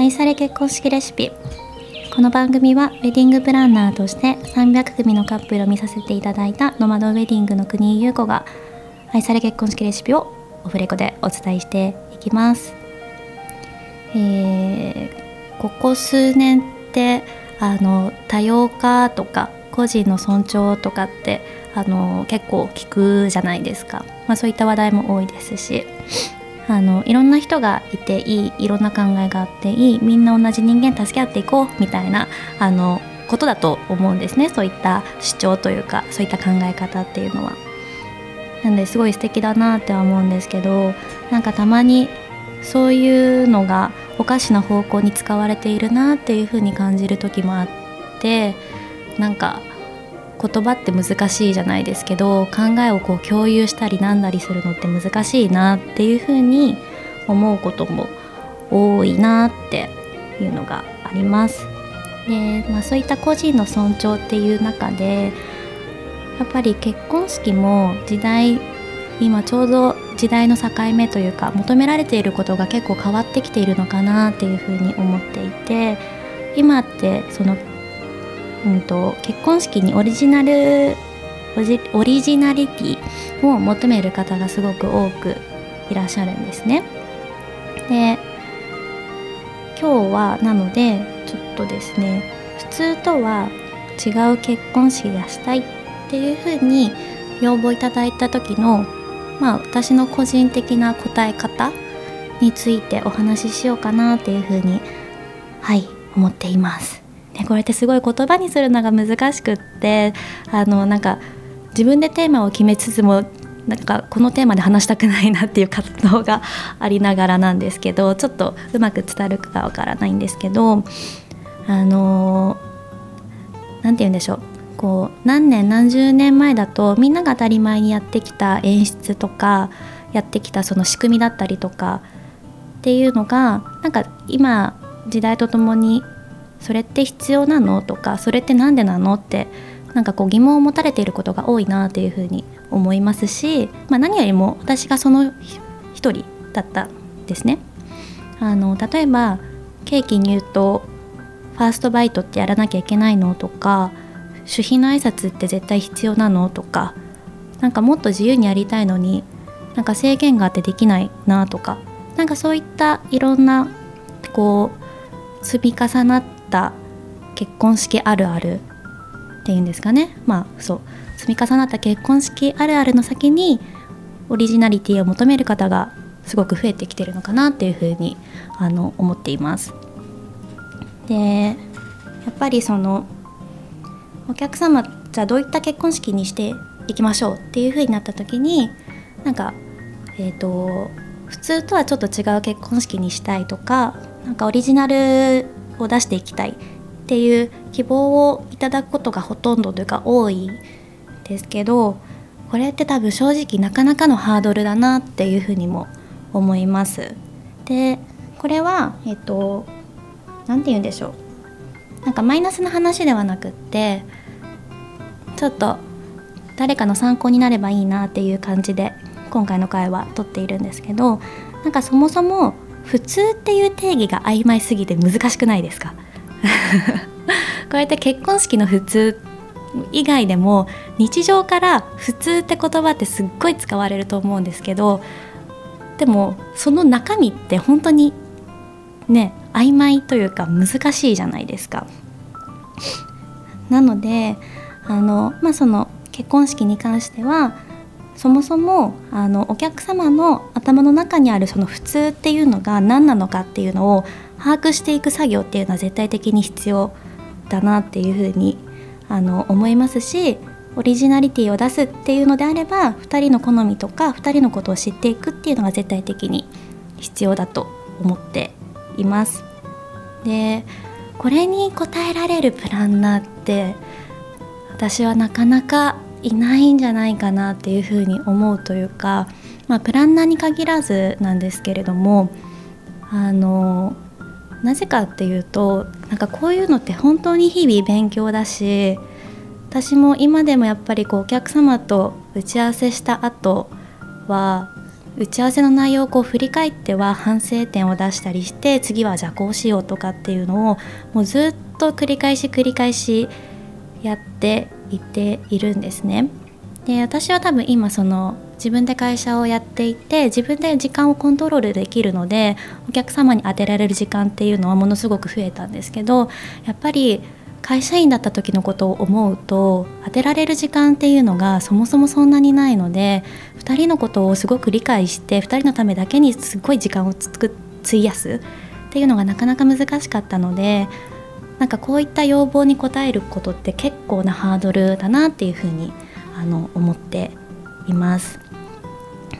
愛され結婚式レシピ。この番組はウェディングプランナーとして300組のカップルを見させていただいたノマドウェディングの国井優子が愛され結婚式レシピをオフレコでお伝えしていきます、えー、ここ数年ってあの多様化とか個人の尊重とかってあの結構聞くじゃないですか、まあ、そういった話題も多いですし。あのいろんな人がいていいいろんな考えがあっていいみんな同じ人間助け合っていこうみたいなあのことだと思うんですねそういった主張というかそういった考え方っていうのは。なんですごい素敵だなっては思うんですけどなんかたまにそういうのがおかしな方向に使われているなっていうふうに感じる時もあってなんか言葉って難しいじゃないですけど考えをこう共有したりなんだりするのって難しいなっていうふうに思うことも多いなっていうのがあります。で、まあ、そういった個人の尊重っていう中でやっぱり結婚式も時代今ちょうど時代の境目というか求められていることが結構変わってきているのかなっていうふうに思っていて今ってそのうんと、結婚式にオリジナルオリジナリティを求める方がすごく多くいらっしゃるんですね。で今日はなのでちょっとですね普通とは違う結婚式がしたいっていうふうに要望いただいた時のまあ私の個人的な答え方についてお話ししようかなっていうふうにはい思っています。ね、これってすごい言葉にするのが難しくってあのなんか自分でテーマを決めつつもなんかこのテーマで話したくないなっていう活動がありながらなんですけどちょっとうまく伝わるかわからないんですけどあの何て言うんでしょう。こう何年何十年前だとみんなが当たり前にやってきた演出とかやってきたその仕組みだったりとかっていうのがなんか今時代とともにそれって必要なの？とかそれって何でなの？ってなんかこう疑問を持たれていることが多いなというふうに思いますし、まあ、何よりも私がその一人だったんですね。あの例えばケーキに言うとファーストバイトってやらなきゃいけないの？とか主賓の挨拶って絶対必要なの？とかなんかもっと自由にやりたいのになんか制限があってできないな？とかなんかそういったいろんなこう積み重なっった結婚式あるあるっていうんですかねまあそう積み重なった結婚式あるあるの先にオリジナリティを求める方がすごく増えてきてるのかなっていうふうにあの思っています。でやっぱりそのお客様じゃあどういった結婚式にしていきましょうっていうふうになった時になんかえっ、ー、と普通とはちょっと違う結婚式にしたいとかなんかオリジナルを出していきたいっていう希望をいただくことがほとんどというか多いですけどこれって多分正直なかなかのハードルだなっていうふうにも思います。でこれはえっと何て言うんでしょうなんかマイナスな話ではなくってちょっと誰かの参考になればいいなっていう感じで今回の回は撮っているんですけどなんかそもそも普通っていう定義が曖昧すぎて難しくないですか？こうやって結婚式の普通以外でも日常から普通って言葉ってすっごい使われると思うんですけどでもその中身って本当にね曖昧というか難しいじゃないですか。なのであのまあその結婚式に関してはそもそもあのお客様の頭の中にあるその普通っていうのが何なのかっていうのを把握していく作業っていうのは絶対的に必要だなっていうふうにあの思いますしオリジナリティを出すっていうのであれば2人の好みとか2人のことを知っていくっていうのが絶対的に必要だと思っています。でこれに応えられるプランナーって私はなかなかいないんじゃないかなっていうふうに思うというか、まあ、プランナーに限らずなんですけれどもあのなぜかっていうとなんかこういうのって本当に日々勉強だし私も今でもやっぱりこうお客様と打ち合わせした後は打ち合わせの内容をこう振り返っては反省点を出したりして次はじゃあこうしようとかっていうのをもうずっと繰り返し繰り返しやっていっているんですね。で私は多分今その自分で会社をやっていて自分で時間をコントロールできるのでお客様に当てられる時間っていうのはものすごく増えたんですけどやっぱり会社員だった時のことを思うと当てられる時間っていうのがそもそもそんなにないので2人のことをすごく理解して2人のためだけにすごい時間をつく費やすっていうのがなかなか難しかったのでなんかこういった要望に応えることって結構なハードルだなっていうふうにあの思っています。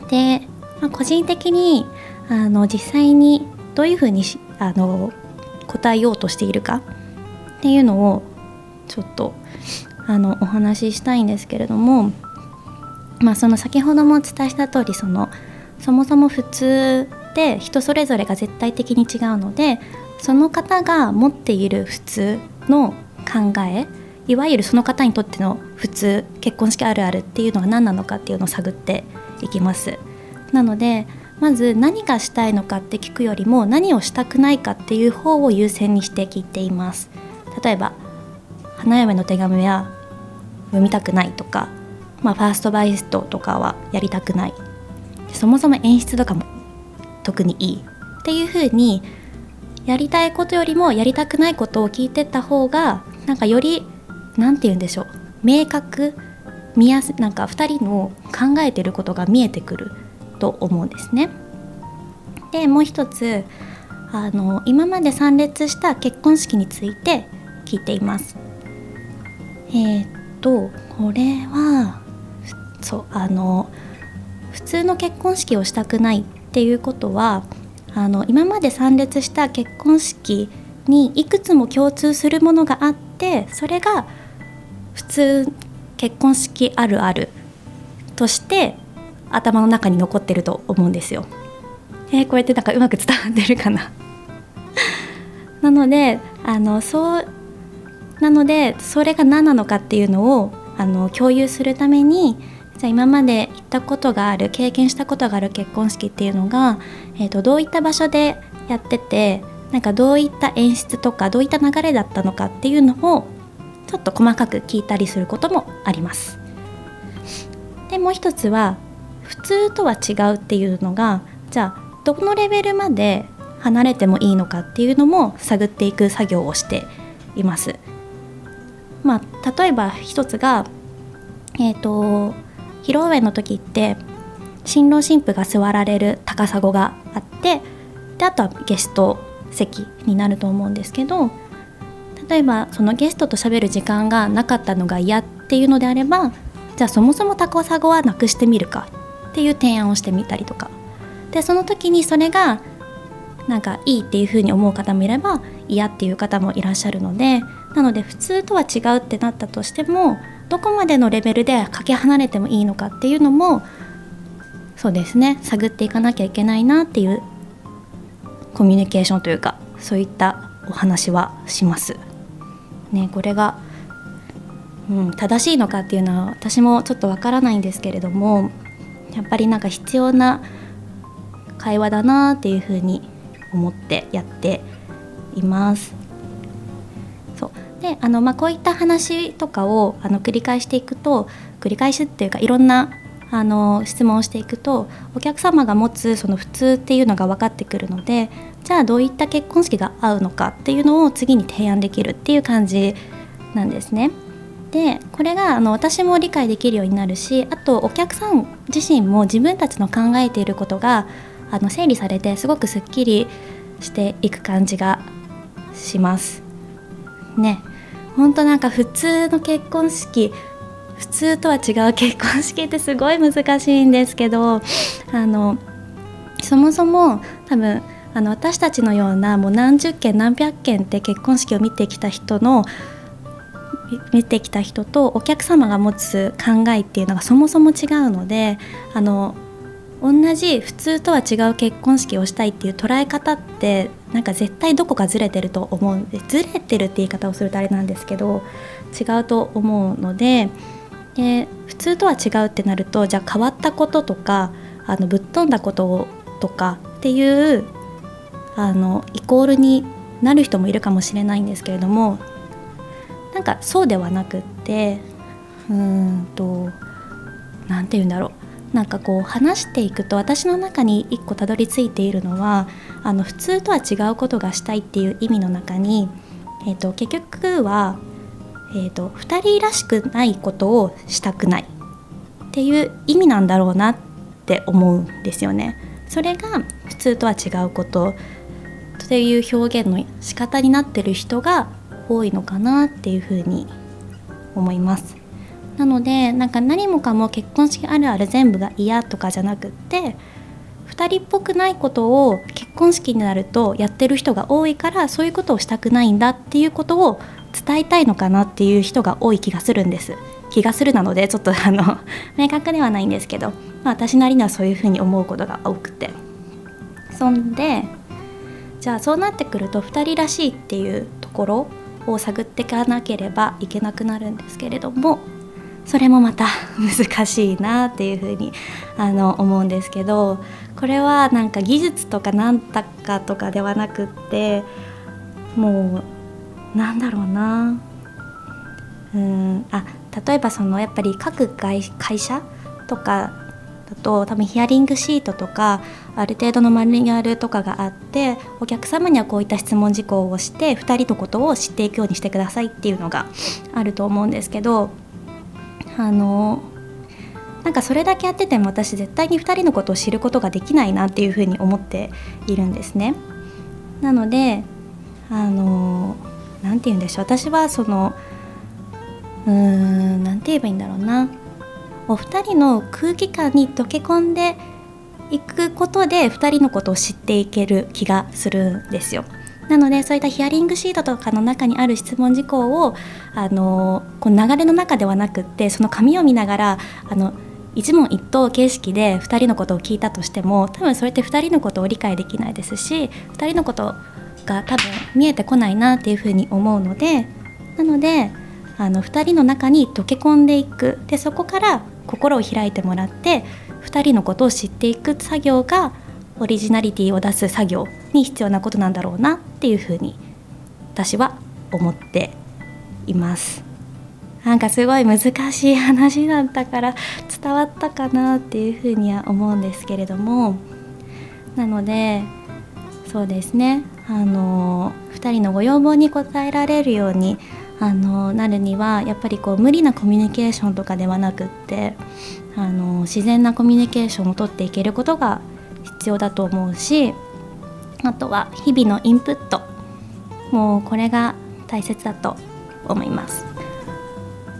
で、まあ、個人的にあの実際にどういうふうにあの答えようとしているかっていうのをちょっとあのお話ししたいんですけれども、まあ、その先ほどもお伝えした通りそのそもそも普通って人それぞれが絶対的に違うのでその方が持っている普通の考えいわゆるその方にとっての普通結婚式あるあるっていうのは何なのかっていうのを探っていきます。なのでまず何がしたいのかって聞くよりも何をしたくないかっていう方を優先にして聞いています。例えば花嫁の手紙は読みたくないとか、まあ、ファーストバイストとかはやりたくない。そもそも演出とかも特にいい。っていう風にやりたいことよりもやりたくないことを聞いてった方がなんかより何て言うんでしょう明確見やすなんか2人の考えてることが見えてくると思うんですね。でもう一つあの今まで参列した結婚式について聞いています。えー、っとこれはそうあの普通の結婚式をしたくないっていうことはあの今まで参列した結婚式にいくつも共通するものがあってそれが普通結婚式あるあるとして頭の中に残ってると思うんですよ。えー、こうやってなんかうまく伝わってるかな なのであのそうなのでそれが何なのかっていうのをあの共有するためにじゃあ今まで行ったことがある経験したことがある結婚式っていうのが、えーと、どういった場所でやっててなんかどういった演出とかどういった流れだったのかっていうのをちょっと細かく聞いたりすることもあります。でもう一つは普通とは違うっていうのがじゃあどのレベルまで離れてもいいのかっていうのも探っていく作業をしています。まあ、例えば一つが、えーと、披露宴の時って新郎新婦が座られる高砂があってであとはゲスト席になると思うんですけど例えばそのゲストと喋る時間がなかったのが嫌っていうのであればじゃあそもそも高砂はなくしてみるかっていう提案をしてみたりとか。でその時にそれがなんかいいっていうふうに思う方もいれば嫌っていう方もいらっしゃるのでなので普通とは違うってなったとしてもどこまでのレベルでかけ離れてもいいのかっていうのもそうですね探っていかなきゃいけないなっていうコミュニケーションというかそういったお話はします。ね、これが、うん、正しいのかっていうのは私もちょっとわからないんですけれどもやっぱりなんか必要な会話だなっていうふうに思ってやっています。であの、まあ、こういった話とかをあの繰り返していくと繰り返しっていうかいろんなあの質問をしていくとお客様が持つその普通っていうのが分かってくるのでじゃあどういった結婚式が合うのかっていうのを次に提案できるっていう感じなんですね。でこれがあの私も理解できるようになるしあとお客さん自身も自分たちの考えていることがあの整理されてすごくすっきりしていく感じがしますね本当なんか普通の結婚式普通とは違う結婚式ってすごい難しいんですけどあのそもそも多分あの私たちのようなもう何十件何百件って結婚式を見てきた人の見てきた人とお客様が持つ考えっていうのがそもそも違うのであの同じ普通とは違う結婚式をしたいっていう捉え方ってなんか絶対どこかずれてると思う。んでずれてるって言い方をするとあれなんですけど違うと思うのでで普通とは違うってなるとじゃあ変わったこととかあのぶっ飛んだこととかっていうあのイコールになる人もいるかもしれないんですけれどもなんかそうではなくってうんと何て言うんだろう。なんかこう話していくと私の中に一個たどり着いているのはあの普通とは違うことがしたいっていう意味の中に、えーと、結局は、えーと、2人らしくないことをしたくないっていう意味なんだろうなって思うんですよね。それが普通とは違うことっていう表現の仕方になってる人が多いのかなっていうふうに思います。なのでなんか何もかも結婚式あるある全部が嫌とかじゃなくって2人っぽくないことを結婚式になるとやってる人が多いからそういうことをしたくないんだっていうことを伝えたいのかなっていう人が多い気がするんです。気がするなのでちょっとあの 明確ではないんですけど、まあ、私なりにはそういうふうに思うことが多くて。そんでじゃあそうなってくると2人らしいっていうところを探っていかなければいけなくなるんですけれどもそれもまた難しいなっていうふうにあの思うんですけどこれはなんか技術とか何だかとかではなくってもうなんだろうな。うんあ例えばそのやっぱり各会社とかだと多分ヒアリングシートとかある程度のマニュアルとかがあってお客様にはこういった質問事項をして2人のことを知っていくようにしてくださいっていうのがあると思うんですけどあのなんかそれだけやってても私絶対に2人のことを知ることができないなっていうふうに思っているんですね。なのであの何て言うんでしょう私はそのうーん何て言えばいいんだろうなお二人の空気感に溶け込んでいくことで2人のことを知っていける気がするんですよ。なのでそういったヒアリングシートとかの中にある質問事項をあのこの流れの中ではなくってその紙を見ながらあの一問一答形式で2人のことを聞いたとしても多分それって2人のことを理解できないですし2人のことが多分見えてこないなっていうふうに思うのでなのであの2人の中に溶け込んでいく。でそこから心を開いてもらって2人のことを知っていく作業がオリジナリティを出す作業。に必要なことなんだろうなっていうふうに私は思っています。なんかすごい難しい話だったから伝わったかなっていうふうには思うんですけれども。なのでそうですね。あの2人のご要望に応えられるようにあのなるにはやっぱりこう無理なコミュニケーションとかではなくってあの自然なコミュニケーションをとっていけることが必要だと思うしあとは日々のインプット。もうこれが大切だと思います。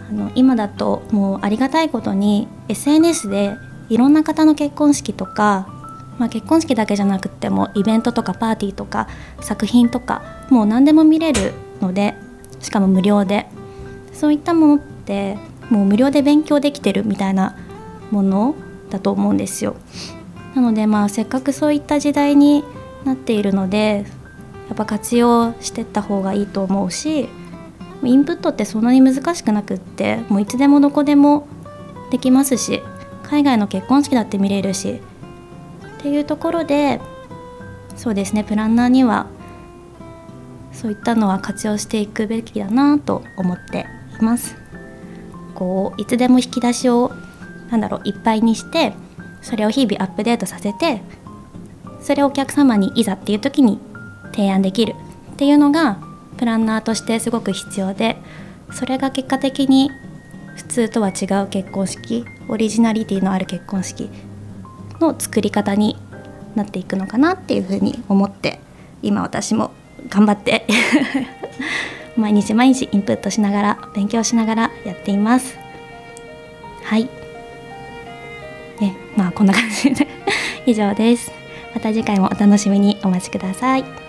あの今だともうありがたいことに SNS でいろんな方の結婚式とか、まあ、結婚式だけじゃなくてもイベントとかパーティーとか作品とかもう何でも見れるのでしかも無料で。そういったものってもう無料で勉強できてるみたいなものだと思うんですよ。なのでまあせっかくそういった時代になっているのでやっぱ活用してった方がいいと思うしインプットってそんなに難しくなくってもういつでもどこでもできますし海外の結婚式だって見れるしっていうところでそうですねプランナーにはそういったのは活用していくべきだなと思っています。こういつでも引き出しをなんだろういっぱいにしてそれを日々アップデートさせてそれをお客様にいざっていう時に提案できるっていうのがプランナーとしてすごく必要でそれが結果的に普通とは違う結婚式オリジナリティのある結婚式の作り方になっていくのかなっていうふうに思って今私も頑張って 毎日毎日インプットしながら勉強しながらやっています。はい。ねまあこんな感じで。以上です。また次回もお楽しみにお待ちください。